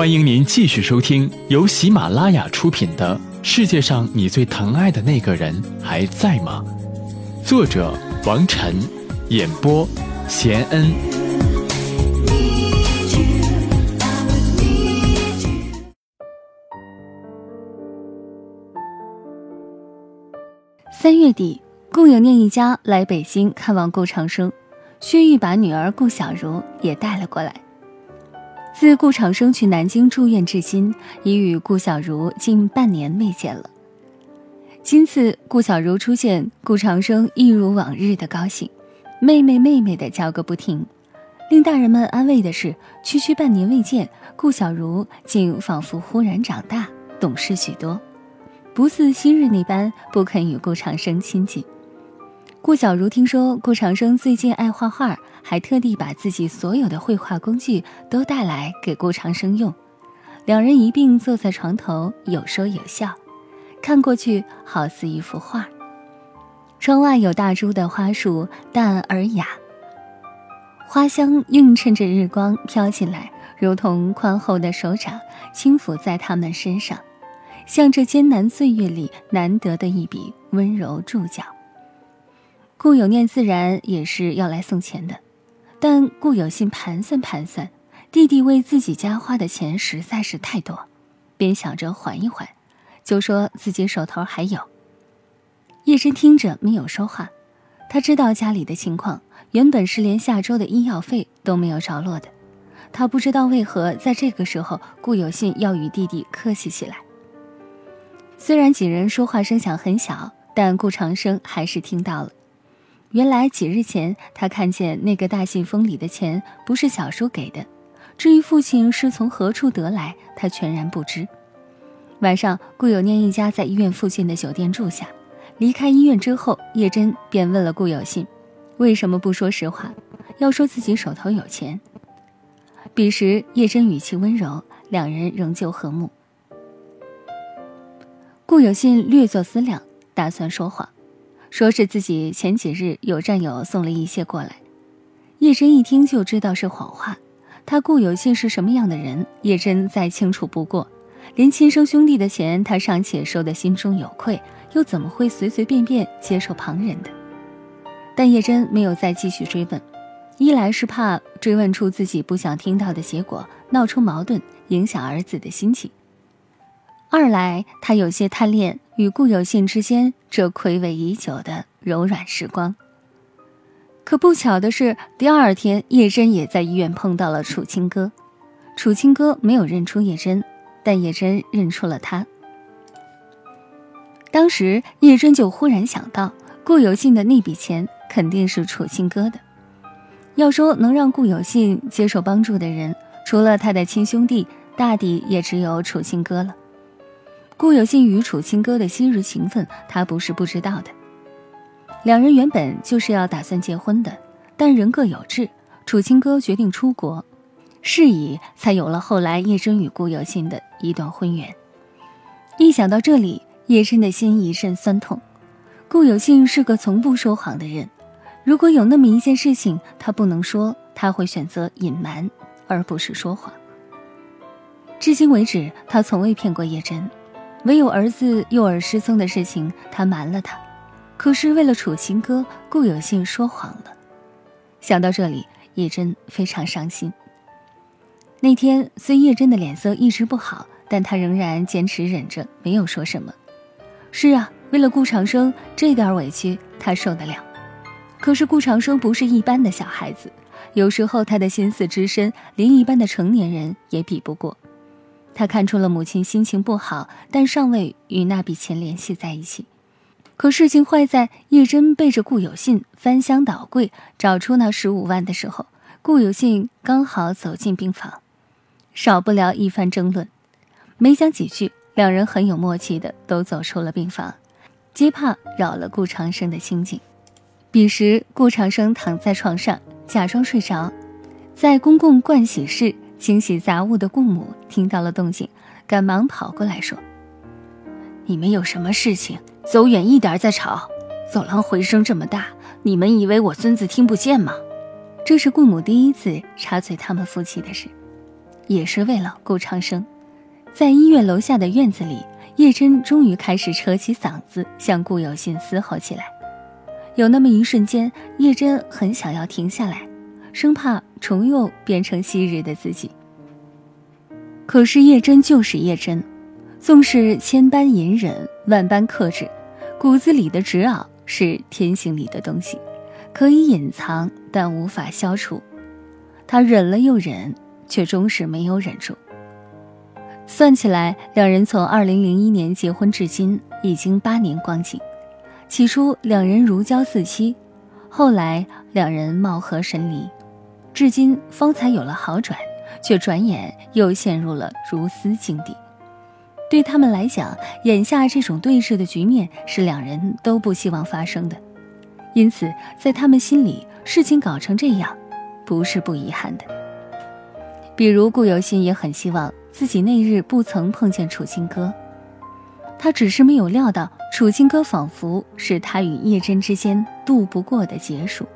欢迎您继续收听由喜马拉雅出品的《世界上你最疼爱的那个人还在吗》，作者王晨，演播贤恩。三月底，顾有念一家来北京看望顾长生，薛玉把女儿顾小茹也带了过来。自顾长生去南京住院至今，已与顾小如近半年未见了。今次顾小如出现，顾长生一如往日的高兴，妹妹妹妹的叫个不停。令大人们安慰的是，区区半年未见，顾小如竟仿佛忽然长大，懂事许多，不似昔日那般不肯与顾长生亲近。顾小茹听说顾长生最近爱画画。还特地把自己所有的绘画工具都带来给顾长生用，两人一并坐在床头，有说有笑，看过去好似一幅画。窗外有大株的花树，淡而雅，花香映衬着日光飘进来，如同宽厚的手掌轻抚在他们身上，像这艰难岁月里难得的一笔温柔注脚。顾有念自然也是要来送钱的。但顾有信盘算盘算，弟弟为自己家花的钱实在是太多，便想着缓一缓，就说自己手头还有。叶真听着没有说话，他知道家里的情况，原本是连下周的医药费都没有着落的，他不知道为何在这个时候顾有信要与弟弟客气起来。虽然几人说话声响很小，但顾长生还是听到了。原来几日前，他看见那个大信封里的钱不是小叔给的，至于父亲是从何处得来，他全然不知。晚上，顾有念一家在医院附近的酒店住下。离开医院之后，叶真便问了顾有信：“为什么不说实话，要说自己手头有钱？”彼时，叶真语气温柔，两人仍旧和睦。顾有信略作思量，打算说谎。说是自己前几日有战友送了一些过来，叶真一听就知道是谎话。他顾有信是什么样的人，叶真再清楚不过。连亲生兄弟的钱，他尚且收得心中有愧，又怎么会随随便便接受旁人的？但叶真没有再继续追问，一来是怕追问出自己不想听到的结果，闹出矛盾，影响儿子的心情；二来他有些贪恋。与顾有信之间这暌违已久的柔软时光。可不巧的是，第二天叶真也在医院碰到了楚清歌。楚清歌没有认出叶真，但叶真认出了他。当时叶真就忽然想到，顾有信的那笔钱肯定是楚清歌的。要说能让顾有信接受帮助的人，除了他的亲兄弟，大抵也只有楚清歌了。顾有信与楚清歌的昔日情分，他不是不知道的。两人原本就是要打算结婚的，但人各有志，楚清歌决定出国，是以才有了后来叶真与顾有信的一段婚缘。一想到这里，叶真的心一阵酸痛。顾有信是个从不说谎的人，如果有那么一件事情他不能说，他会选择隐瞒，而不是说谎。至今为止，他从未骗过叶真。唯有儿子幼儿失踪的事情，他瞒了他。可是为了楚清歌，顾有信说谎了。想到这里，叶真非常伤心。那天虽叶真的脸色一直不好，但她仍然坚持忍着，没有说什么。是啊，为了顾长生，这点委屈他受得了。可是顾长生不是一般的小孩子，有时候他的心思之深，连一般的成年人也比不过。他看出了母亲心情不好，但尚未与那笔钱联系在一起。可事情坏在叶真背着顾有信翻箱倒柜找出那十五万的时候，顾有信刚好走进病房，少不了一番争论。没讲几句，两人很有默契的都走出了病房，皆怕扰了顾长生的心境。彼时，顾长生躺在床上假装睡着，在公共盥洗室。清洗杂物的顾母听到了动静，赶忙跑过来说：“你们有什么事情，走远一点再吵。走廊回声这么大，你们以为我孙子听不见吗？”这是顾母第一次插嘴他们夫妻的事。也是为了顾长生。在医院楼下的院子里，叶真终于开始扯起嗓子向顾有信嘶吼起来。有那么一瞬间，叶真很想要停下来，生怕重又变成昔日的自己。可是叶真就是叶真，纵是千般隐忍，万般克制，骨子里的执拗是天性里的东西，可以隐藏，但无法消除。他忍了又忍，却终是没有忍住。算起来，两人从二零零一年结婚至今，已经八年光景。起初两人如胶似漆，后来两人貌合神离，至今方才有了好转。却转眼又陷入了如斯境地。对他们来讲，眼下这种对峙的局面是两人都不希望发生的，因此在他们心里，事情搞成这样，不是不遗憾的。比如顾有心也很希望自己那日不曾碰见楚清歌，他只是没有料到楚清歌仿佛是他与叶真之间渡不过的劫数。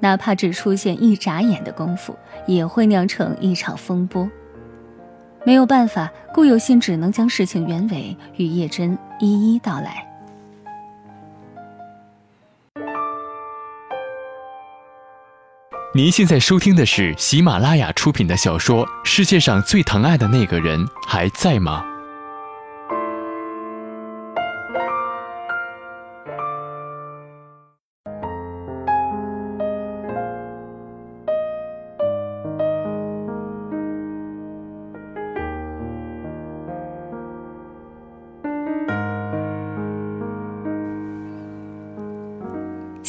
哪怕只出现一眨眼的功夫，也会酿成一场风波。没有办法，顾有信只能将事情原委与叶真一一道来。您现在收听的是喜马拉雅出品的小说《世界上最疼爱的那个人还在吗》。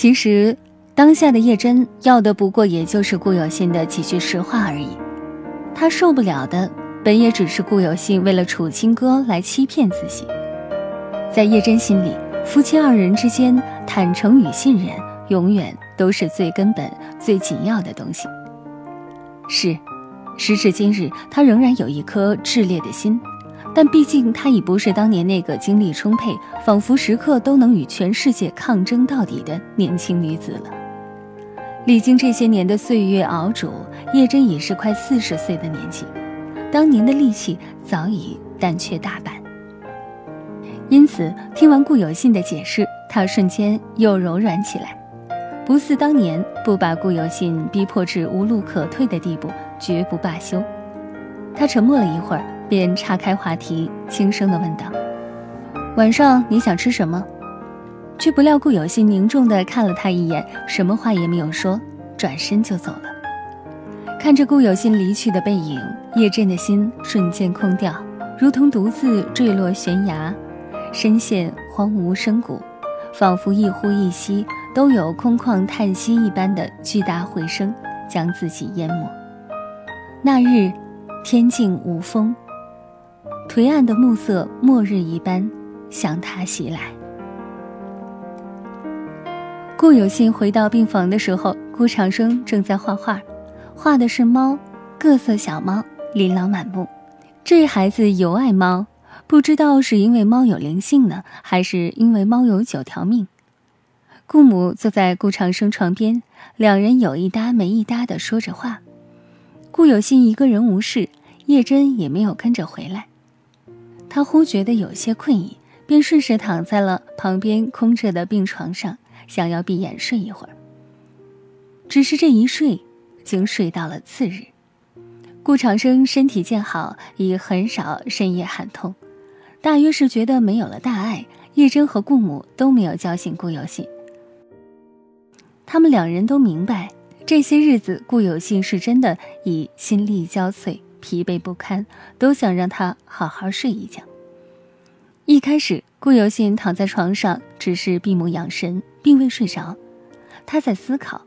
其实，当下的叶真要的不过也就是顾有信的几句实话而已。他受不了的，本也只是顾有信为了楚清歌来欺骗自己。在叶真心里，夫妻二人之间坦诚与信任，永远都是最根本、最紧要的东西。是，时至今日，他仍然有一颗炽烈的心。但毕竟，她已不是当年那个精力充沛、仿佛时刻都能与全世界抗争到底的年轻女子了。历经这些年的岁月熬煮，叶真已是快四十岁的年纪，当年的力气早已淡却大半。因此，听完顾有信的解释，她瞬间又柔软起来，不似当年不把顾有信逼迫至无路可退的地步，绝不罢休。她沉默了一会儿。便岔开话题，轻声地问道：“晚上你想吃什么？”却不料顾有心凝重地看了他一眼，什么话也没有说，转身就走了。看着顾有心离去的背影，叶震的心瞬间空掉，如同独自坠落悬崖，深陷荒芜深谷，仿佛一呼一吸都有空旷叹息一般的巨大回声将自己淹没。那日，天静无风。颓暗的暮色，末日一般向他袭来。顾有信回到病房的时候，顾长生正在画画，画的是猫，各色小猫，琳琅满目。这孩子尤爱猫，不知道是因为猫有灵性呢，还是因为猫有九条命。顾母坐在顾长生床边，两人有一搭没一搭的说着话。顾有信一个人无事，叶真也没有跟着回来。他忽觉得有些困意，便顺势躺在了旁边空着的病床上，想要闭眼睡一会儿。只是这一睡，竟睡到了次日。顾长生身体渐好，已很少深夜喊痛，大约是觉得没有了大碍，叶真和顾母都没有叫醒顾有信。他们两人都明白，这些日子顾有信是真的已心力交瘁。疲惫不堪，都想让他好好睡一觉。一开始，顾有信躺在床上，只是闭目养神，并未睡着。他在思考，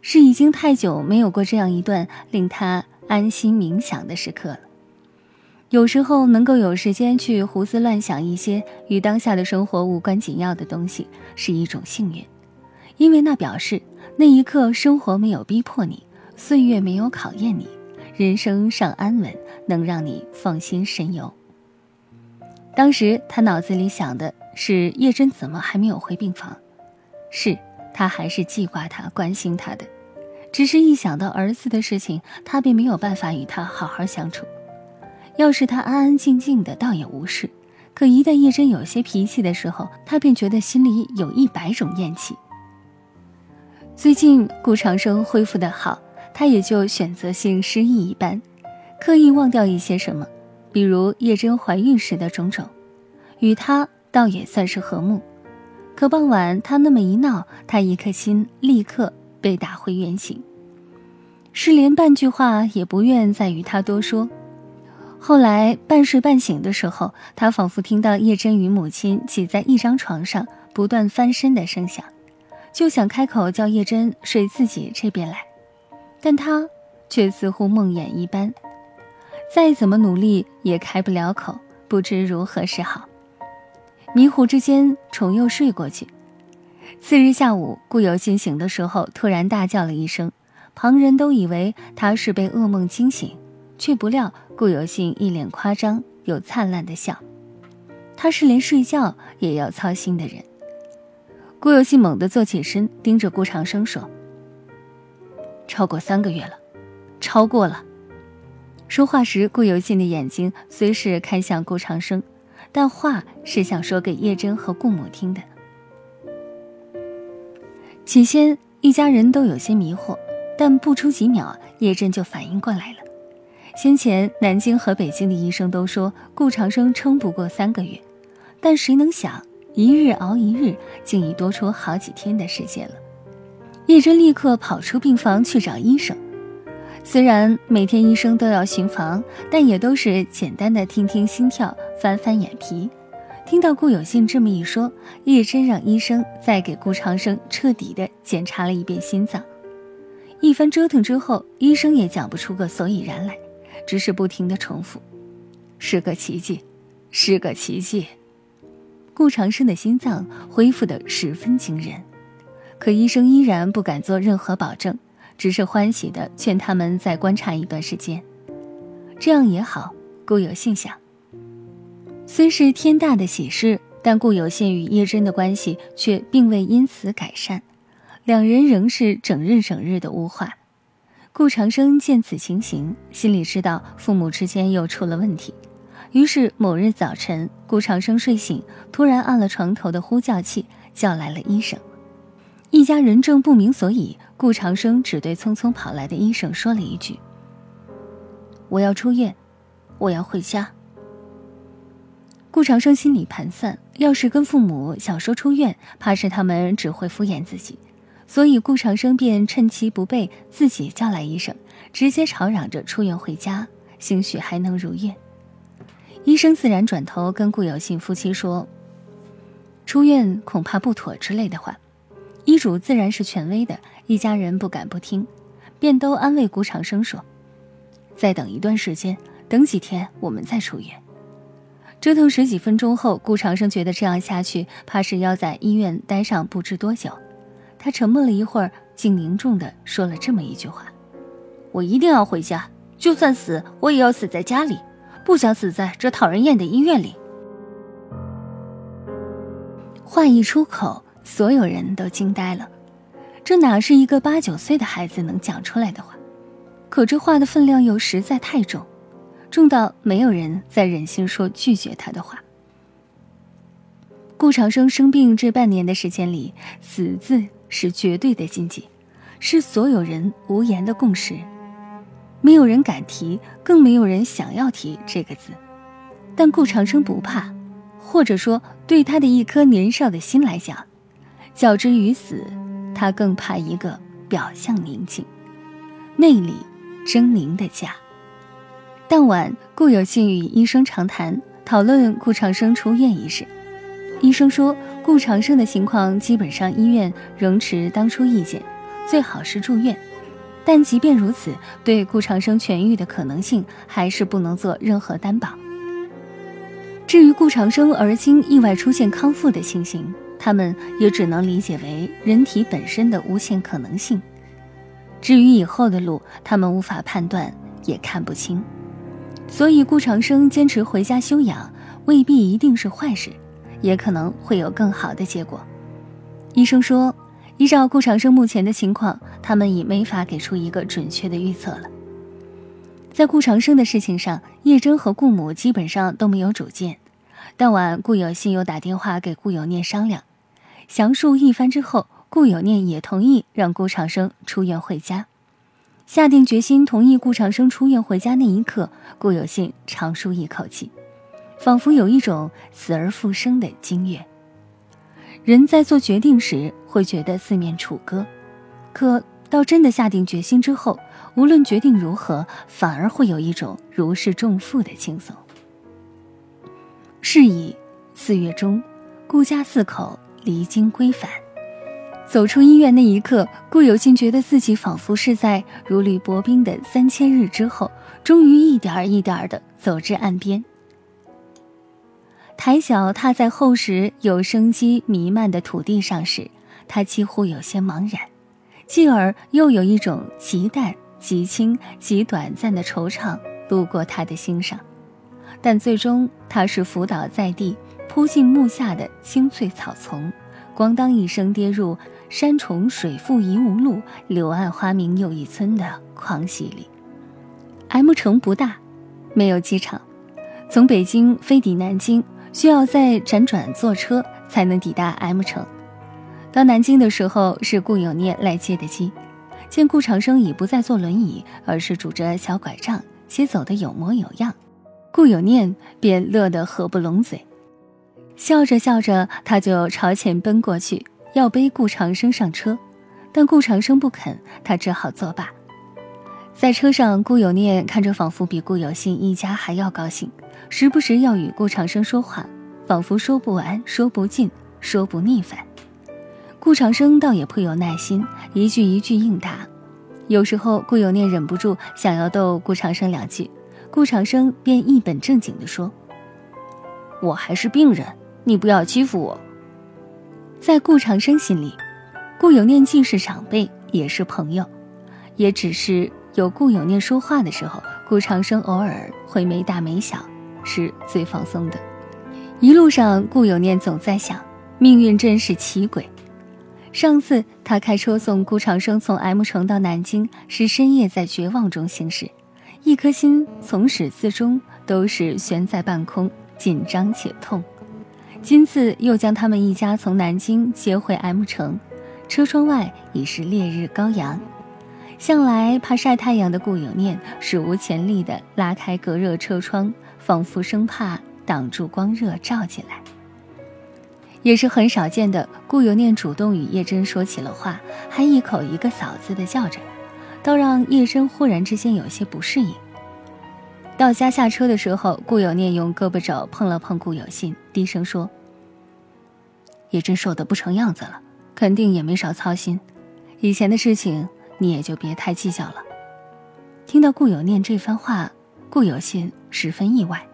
是已经太久没有过这样一段令他安心冥想的时刻了。有时候能够有时间去胡思乱想一些与当下的生活无关紧要的东西，是一种幸运，因为那表示那一刻生活没有逼迫你，岁月没有考验你。人生尚安稳，能让你放心神游。当时他脑子里想的是叶真怎么还没有回病房？是他还是记挂他、关心他的，只是一想到儿子的事情，他便没有办法与他好好相处。要是他安安静静的，倒也无事；可一旦叶真有些脾气的时候，他便觉得心里有一百种厌气。最近顾长生恢复的好，他也就选择性失忆一般，刻意忘掉一些什么，比如叶真怀孕时的种种，与他倒也算是和睦。可傍晚他那么一闹，他一颗心立刻被打回原形，是连半句话也不愿再与他多说。后来半睡半醒的时候，他仿佛听到叶真与母亲挤在一张床上不断翻身的声响，就想开口叫叶真睡自己这边来，但他却似乎梦魇一般，再怎么努力也开不了口，不知如何是好。迷糊之间，重又睡过去。次日下午，顾有信醒的时候，突然大叫了一声，旁人都以为他是被噩梦惊醒，却不料顾有信一脸夸张又灿烂的笑。他是连睡觉也要操心的人。顾有信猛地坐起身，盯着顾长生说：“超过三个月了，超过了。”说话时，顾有信的眼睛虽是看向顾长生。但话是想说给叶真和顾母听的。起先一家人都有些迷惑，但不出几秒，叶真就反应过来了。先前南京和北京的医生都说顾长生撑不过三个月，但谁能想一日熬一日，竟已多出好几天的时间了。叶真立刻跑出病房去找医生。虽然每天医生都要巡房，但也都是简单的听听心跳、翻翻眼皮。听到顾有信这么一说，叶真让医生再给顾长生彻底的检查了一遍心脏。一番折腾之后，医生也讲不出个所以然来，只是不停的重复：“是个奇迹，是个奇迹。”顾长生的心脏恢复的十分惊人，可医生依然不敢做任何保证。只是欢喜的劝他们再观察一段时间，这样也好。顾有信想，虽是天大的喜事，但顾有信与叶真的关系却并未因此改善，两人仍是整日整日的污话。顾长生见此情形，心里知道父母之间又出了问题，于是某日早晨，顾长生睡醒，突然按了床头的呼叫器，叫来了医生。一家人正不明所以。顾长生只对匆匆跑来的医生说了一句：“我要出院，我要回家。”顾长生心里盘算，要是跟父母想说出院，怕是他们只会敷衍自己，所以顾长生便趁其不备，自己叫来医生，直接吵嚷着出院回家，兴许还能如愿。医生自然转头跟顾有信夫妻说：“出院恐怕不妥之类的话。”医嘱自然是权威的。一家人不敢不听，便都安慰顾长生说：“再等一段时间，等几天，我们再出院。”折腾十几分钟后，顾长生觉得这样下去，怕是要在医院待上不知多久。他沉默了一会儿，竟凝重地说了这么一句话：“我一定要回家，就算死，我也要死在家里，不想死在这讨人厌的医院里。”话一出口，所有人都惊呆了。这哪是一个八九岁的孩子能讲出来的话？可这话的分量又实在太重，重到没有人再忍心说拒绝他的话。顾长生生病这半年的时间里，死字是绝对的禁忌，是所有人无言的共识，没有人敢提，更没有人想要提这个字。但顾长生不怕，或者说，对他的一颗年少的心来讲，较之于死。他更怕一个表象宁静、内里狰狞的家。当晚，顾有信与医生长谈，讨论顾长生出院一事。医生说，顾长生的情况基本上医院仍持当初意见，最好是住院。但即便如此，对顾长生痊愈的可能性还是不能做任何担保。至于顾长生而今意外出现康复的情形，他们也只能理解为人体本身的无限可能性。至于以后的路，他们无法判断，也看不清。所以顾长生坚持回家休养，未必一定是坏事，也可能会有更好的结果。医生说，依照顾长生目前的情况，他们已没法给出一个准确的预测了。在顾长生的事情上，叶真和顾母基本上都没有主见。当晚，顾有信又打电话给顾有念商量，详述一番之后，顾有念也同意让顾长生出院回家。下定决心同意顾长生出院回家那一刻，顾有信长舒一口气，仿佛有一种死而复生的惊悦。人在做决定时会觉得四面楚歌，可到真的下定决心之后，无论决定如何，反而会有一种如释重负的轻松。是以，四月中，顾家四口离京归返。走出医院那一刻，顾有庆觉得自己仿佛是在如履薄冰的三千日之后，终于一点儿一点儿的走至岸边。抬脚踏在厚实有生机弥漫的土地上时，他几乎有些茫然，继而又有一种极淡、极轻、极短暂的惆怅路过他的心上。但最终，他是伏倒在地，扑进木下的青翠草丛，咣当一声跌入“山重水复疑无路，柳暗花明又一村”的狂喜里。M 城不大，没有机场，从北京飞抵南京。需要再辗转坐车才能抵达 M 城。到南京的时候，是顾有念来接的机。见顾长生已不再坐轮椅，而是拄着小拐杖，且走得有模有样，顾有念便乐得合不拢嘴。笑着笑着，他就朝前奔过去，要背顾长生上车，但顾长生不肯，他只好作罢。在车上，顾有念看着，仿佛比顾有信一家还要高兴。时不时要与顾长生说话，仿佛说不完、说不尽、说不腻烦。顾长生倒也颇有耐心，一句一句应答。有时候顾有念忍不住想要逗顾长生两句，顾长生便一本正经地说：“我还是病人，你不要欺负我。”在顾长生心里，顾有念既是长辈，也是朋友，也只是有顾有念说话的时候，顾长生偶尔会没大没小。是最放松的。一路上，顾有念总在想，命运真是奇诡。上次他开车送顾长生从 M 城到南京，是深夜在绝望中行驶，一颗心从始至终都是悬在半空，紧张且痛。今次又将他们一家从南京接回 M 城，车窗外已是烈日高阳。向来怕晒太阳的顾有念，史无前例地拉开隔热车窗。仿佛生怕挡住光热照进来，也是很少见的。顾有念主动与叶真说起了话，还一口一个嫂子的叫着，倒让叶真忽然之间有些不适应。到家下车的时候，顾有念用胳膊肘碰了碰顾有信，低声说：“叶真瘦得不成样子了，肯定也没少操心。以前的事情你也就别太计较了。”听到顾有念这番话。顾有信十分意外。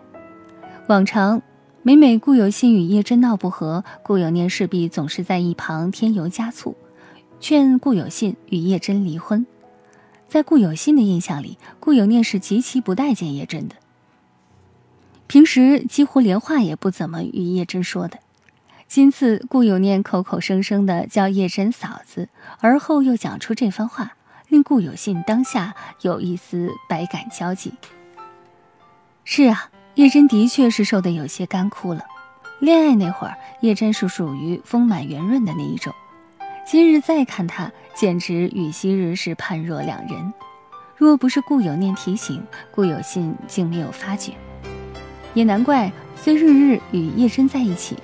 往常，每每顾有信与叶真闹不和，顾有念势必总是在一旁添油加醋，劝顾有信与叶真离婚。在顾有信的印象里，顾有念是极其不待见叶真的。平时几乎连话也不怎么与叶真说的。今次顾有念口口声声的叫叶真嫂子，而后又讲出这番话，令顾有信当下有一丝百感交集。是啊，叶真的确是瘦得有些干枯了。恋爱那会儿，叶真是属于丰满圆润的那一种。今日再看她，简直与昔日是判若两人。若不是顾有念提醒，顾有信竟没有发觉。也难怪，虽日日与叶真在一起，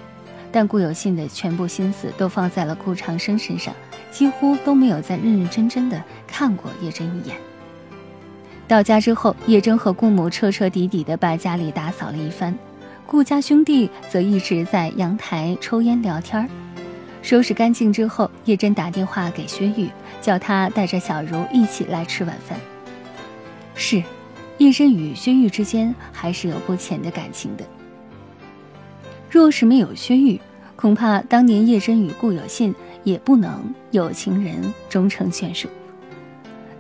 但顾有信的全部心思都放在了顾长生身上，几乎都没有再认认真真的看过叶真一眼。到家之后，叶真和顾母彻彻底底的把家里打扫了一番，顾家兄弟则一直在阳台抽烟聊天收拾干净之后，叶真打电话给薛玉，叫他带着小茹一起来吃晚饭。是，叶真与薛玉之间还是有不浅的感情的。若是没有薛玉，恐怕当年叶真与顾有信也不能有情人终成眷属。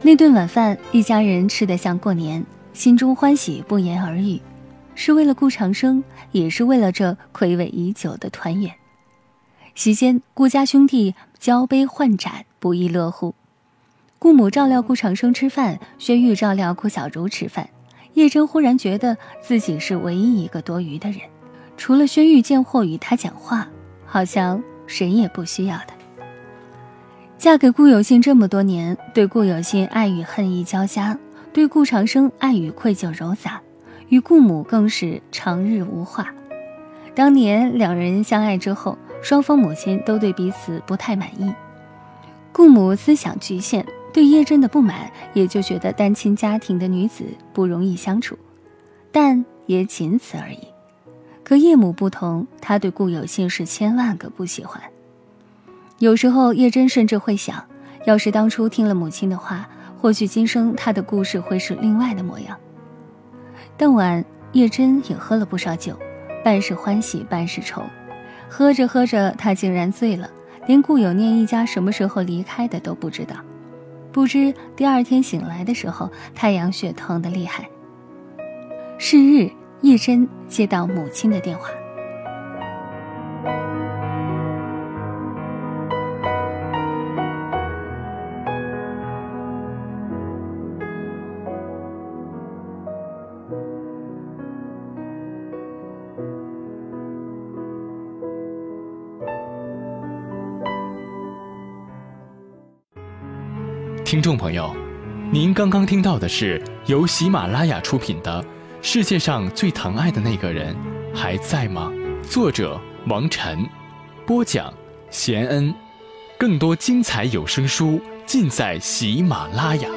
那顿晚饭，一家人吃得像过年，心中欢喜不言而喻，是为了顾长生，也是为了这暌违已久的团圆。席间，顾家兄弟交杯换盏，不亦乐乎。顾母照料顾长生吃饭，薛玉照料顾小茹吃饭。叶真忽然觉得自己是唯一一个多余的人，除了薛玉见货与他讲话，好像谁也不需要他。嫁给顾有信这么多年，对顾有信爱与恨意交加，对顾长生爱与愧疚揉杂，与顾母更是长日无话。当年两人相爱之后，双方母亲都对彼此不太满意。顾母思想局限，对叶真的不满，也就觉得单亲家庭的女子不容易相处，但也仅此而已。可叶母不同，她对顾有信是千万个不喜欢。有时候，叶真甚至会想，要是当初听了母亲的话，或许今生她的故事会是另外的模样。当晚，叶真也喝了不少酒，半是欢喜，半是愁。喝着喝着，他竟然醉了，连顾有念一家什么时候离开的都不知道。不知第二天醒来的时候，太阳穴疼得厉害。是日，叶真接到母亲的电话。听众朋友，您刚刚听到的是由喜马拉雅出品的《世界上最疼爱的那个人还在吗》，作者王晨，播讲贤恩。更多精彩有声书尽在喜马拉雅。